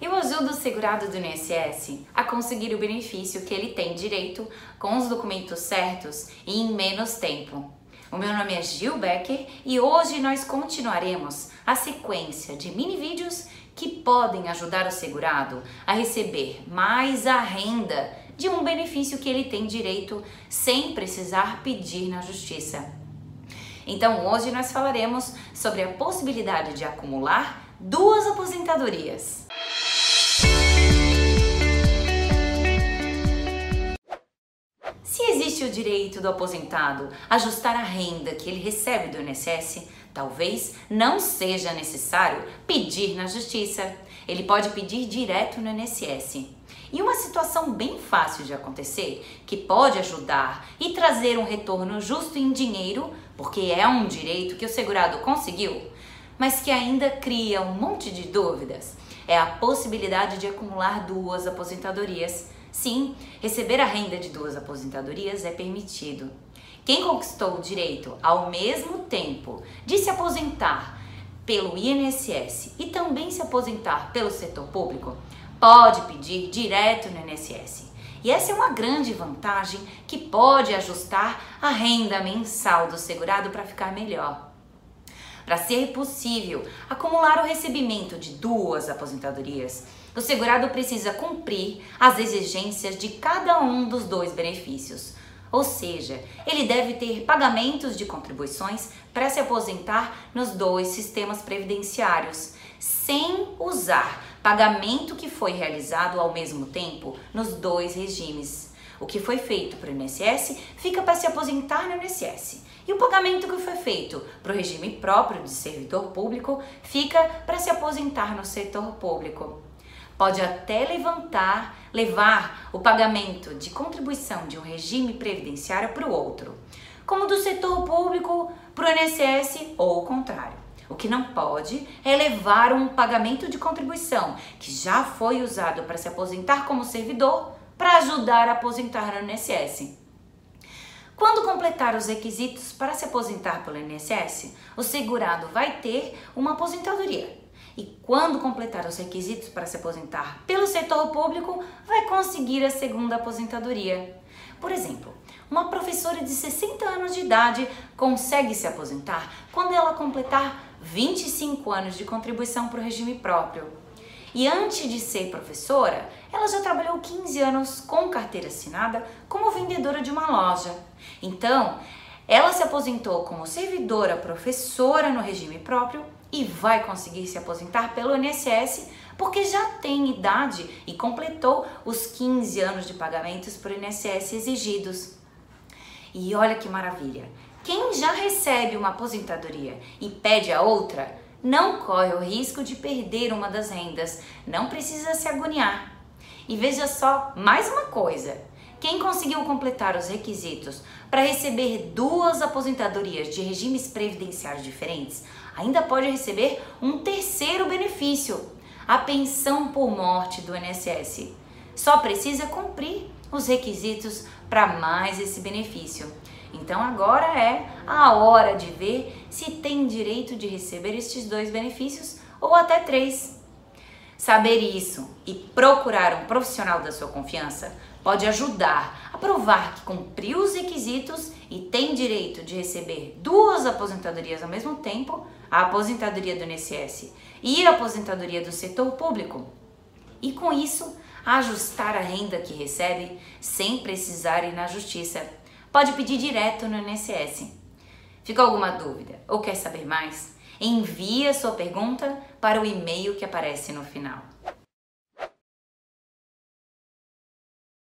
Eu ajudo o segurado do INSS a conseguir o benefício que ele tem direito com os documentos certos e em menos tempo. O meu nome é Gil Becker e hoje nós continuaremos a sequência de mini vídeos que podem ajudar o segurado a receber mais a renda de um benefício que ele tem direito sem precisar pedir na justiça. Então, hoje nós falaremos sobre a possibilidade de acumular duas aposentadorias. O direito do aposentado ajustar a renda que ele recebe do INSS, talvez não seja necessário pedir na justiça. Ele pode pedir direto no INSS. E uma situação bem fácil de acontecer, que pode ajudar e trazer um retorno justo em dinheiro, porque é um direito que o segurado conseguiu, mas que ainda cria um monte de dúvidas, é a possibilidade de acumular duas aposentadorias Sim, receber a renda de duas aposentadorias é permitido. Quem conquistou o direito ao mesmo tempo de se aposentar pelo INSS e também se aposentar pelo setor público, pode pedir direto no INSS. E essa é uma grande vantagem que pode ajustar a renda mensal do segurado para ficar melhor. Para ser possível acumular o recebimento de duas aposentadorias, o segurado precisa cumprir as exigências de cada um dos dois benefícios. Ou seja, ele deve ter pagamentos de contribuições para se aposentar nos dois sistemas previdenciários, sem usar pagamento que foi realizado ao mesmo tempo nos dois regimes. O que foi feito para o INSS fica para se aposentar no INSS. E o pagamento que foi feito para o regime próprio de servidor público fica para se aposentar no setor público pode até levantar, levar o pagamento de contribuição de um regime previdenciário para o outro, como do setor público para o INSS ou o contrário. O que não pode é levar um pagamento de contribuição que já foi usado para se aposentar como servidor para ajudar a aposentar no INSS. Quando completar os requisitos para se aposentar pelo INSS, o segurado vai ter uma aposentadoria e quando completar os requisitos para se aposentar pelo setor público, vai conseguir a segunda aposentadoria. Por exemplo, uma professora de 60 anos de idade consegue se aposentar quando ela completar 25 anos de contribuição para o regime próprio. E antes de ser professora, ela já trabalhou 15 anos com carteira assinada como vendedora de uma loja. Então, ela se aposentou como servidora professora no regime próprio e vai conseguir se aposentar pelo INSS porque já tem idade e completou os 15 anos de pagamentos por INSS exigidos. E olha que maravilha! Quem já recebe uma aposentadoria e pede a outra, não corre o risco de perder uma das rendas, não precisa se agoniar. E veja só mais uma coisa: quem conseguiu completar os requisitos para receber duas aposentadorias de regimes previdenciários diferentes ainda pode receber um terceiro benefício, a pensão por morte do INSS. Só precisa cumprir os requisitos para mais esse benefício. Então agora é a hora de ver se tem direito de receber estes dois benefícios ou até três. Saber isso e procurar um profissional da sua confiança pode ajudar a provar que cumpriu os requisitos e tem direito de receber duas aposentadorias ao mesmo tempo, a aposentadoria do INSS e a aposentadoria do setor público. E com isso, ajustar a renda que recebe sem precisar ir na justiça. Pode pedir direto no INSS. Ficou alguma dúvida ou quer saber mais? Envie a sua pergunta para o e-mail que aparece no final.